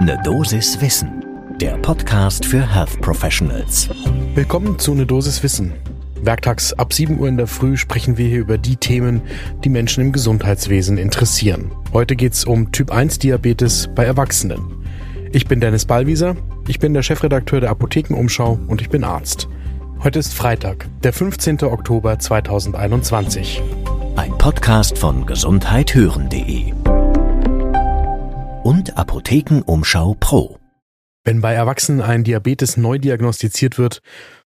Ne Dosis Wissen, der Podcast für Health Professionals. Willkommen zu Ne Dosis Wissen. Werktags ab 7 Uhr in der Früh sprechen wir hier über die Themen, die Menschen im Gesundheitswesen interessieren. Heute geht's um Typ 1 Diabetes bei Erwachsenen. Ich bin Dennis Ballwieser, ich bin der Chefredakteur der Apothekenumschau und ich bin Arzt. Heute ist Freitag, der 15. Oktober 2021. Ein Podcast von gesundheithören.de und Apothekenumschau Pro. Wenn bei Erwachsenen ein Diabetes neu diagnostiziert wird,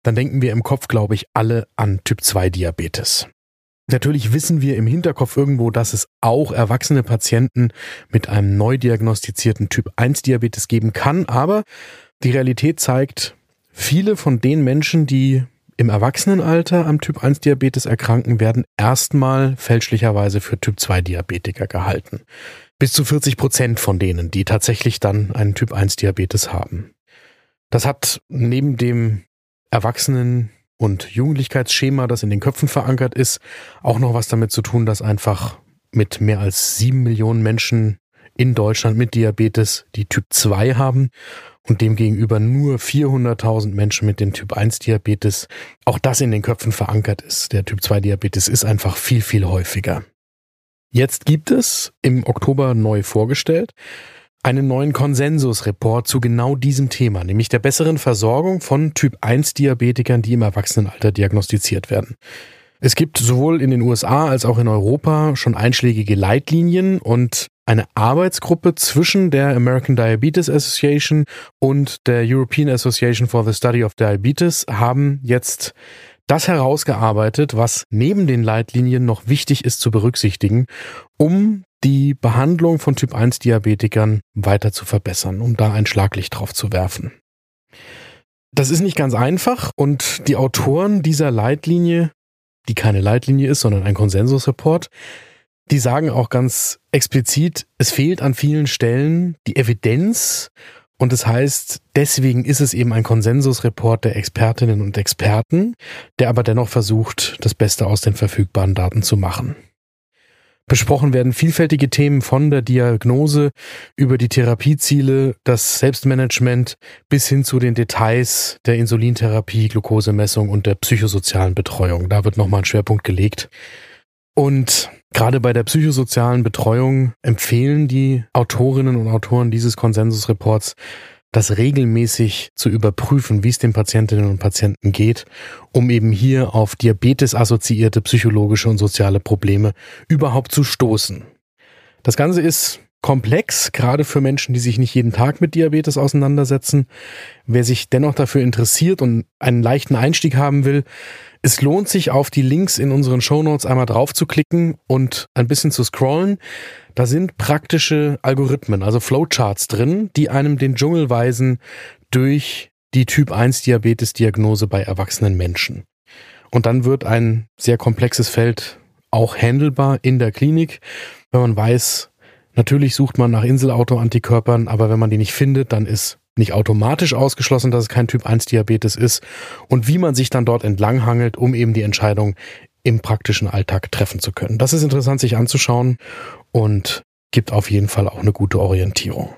dann denken wir im Kopf, glaube ich, alle an Typ 2 Diabetes. Natürlich wissen wir im Hinterkopf irgendwo, dass es auch erwachsene Patienten mit einem neu diagnostizierten Typ 1 Diabetes geben kann, aber die Realität zeigt, viele von den Menschen, die im Erwachsenenalter am Typ 1 Diabetes erkranken, werden erstmal fälschlicherweise für Typ 2 Diabetiker gehalten bis zu 40 Prozent von denen, die tatsächlich dann einen Typ 1 Diabetes haben. Das hat neben dem Erwachsenen- und Jugendlichkeitsschema, das in den Köpfen verankert ist, auch noch was damit zu tun, dass einfach mit mehr als sieben Millionen Menschen in Deutschland mit Diabetes die Typ 2 haben und demgegenüber nur 400.000 Menschen mit dem Typ 1 Diabetes. Auch das in den Köpfen verankert ist. Der Typ 2 Diabetes ist einfach viel, viel häufiger. Jetzt gibt es im Oktober neu vorgestellt einen neuen Konsensusreport zu genau diesem Thema, nämlich der besseren Versorgung von Typ 1 Diabetikern, die im Erwachsenenalter diagnostiziert werden. Es gibt sowohl in den USA als auch in Europa schon einschlägige Leitlinien und eine Arbeitsgruppe zwischen der American Diabetes Association und der European Association for the Study of Diabetes haben jetzt das herausgearbeitet, was neben den Leitlinien noch wichtig ist zu berücksichtigen, um die Behandlung von Typ 1 Diabetikern weiter zu verbessern, um da ein Schlaglicht drauf zu werfen. Das ist nicht ganz einfach und die Autoren dieser Leitlinie, die keine Leitlinie ist, sondern ein Konsensusreport, die sagen auch ganz explizit, es fehlt an vielen Stellen die Evidenz und das heißt, deswegen ist es eben ein Konsensusreport der Expertinnen und Experten, der aber dennoch versucht, das Beste aus den verfügbaren Daten zu machen. Besprochen werden vielfältige Themen von der Diagnose über die Therapieziele, das Selbstmanagement bis hin zu den Details der Insulintherapie, Glukosemessung und der psychosozialen Betreuung. Da wird nochmal ein Schwerpunkt gelegt. Und gerade bei der psychosozialen Betreuung empfehlen die Autorinnen und Autoren dieses Konsensusreports, das regelmäßig zu überprüfen, wie es den Patientinnen und Patienten geht, um eben hier auf Diabetes assoziierte psychologische und soziale Probleme überhaupt zu stoßen. Das Ganze ist komplex, gerade für Menschen, die sich nicht jeden Tag mit Diabetes auseinandersetzen. Wer sich dennoch dafür interessiert und einen leichten Einstieg haben will, es lohnt sich auf die Links in unseren Shownotes einmal drauf zu klicken und ein bisschen zu scrollen. Da sind praktische Algorithmen, also Flowcharts drin, die einem den Dschungel weisen durch die Typ 1 Diabetes Diagnose bei erwachsenen Menschen. Und dann wird ein sehr komplexes Feld auch handelbar in der Klinik, wenn man weiß, Natürlich sucht man nach Inselauto-Antikörpern, aber wenn man die nicht findet, dann ist nicht automatisch ausgeschlossen, dass es kein Typ 1 Diabetes ist und wie man sich dann dort entlanghangelt, um eben die Entscheidung im praktischen Alltag treffen zu können. Das ist interessant sich anzuschauen und gibt auf jeden Fall auch eine gute Orientierung.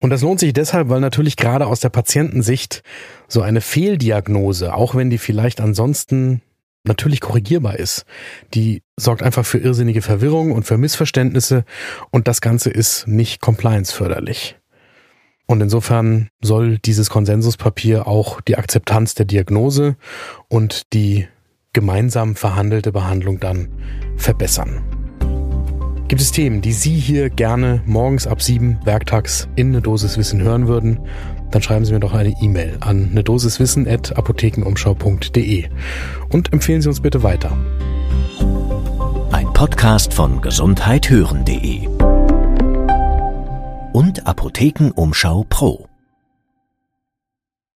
Und das lohnt sich deshalb, weil natürlich gerade aus der Patientensicht so eine Fehldiagnose, auch wenn die vielleicht ansonsten natürlich korrigierbar ist. Die sorgt einfach für irrsinnige Verwirrung und für Missverständnisse und das Ganze ist nicht compliance-förderlich. Und insofern soll dieses Konsensuspapier auch die Akzeptanz der Diagnose und die gemeinsam verhandelte Behandlung dann verbessern. Gibt es Themen, die Sie hier gerne morgens ab sieben werktags in eine Dosis Wissen hören würden? dann schreiben Sie mir doch eine E-Mail an eine Dosiswissen at apothekenumschau.de und empfehlen Sie uns bitte weiter. Ein Podcast von gesundheithören.de und Apothekenumschau Pro.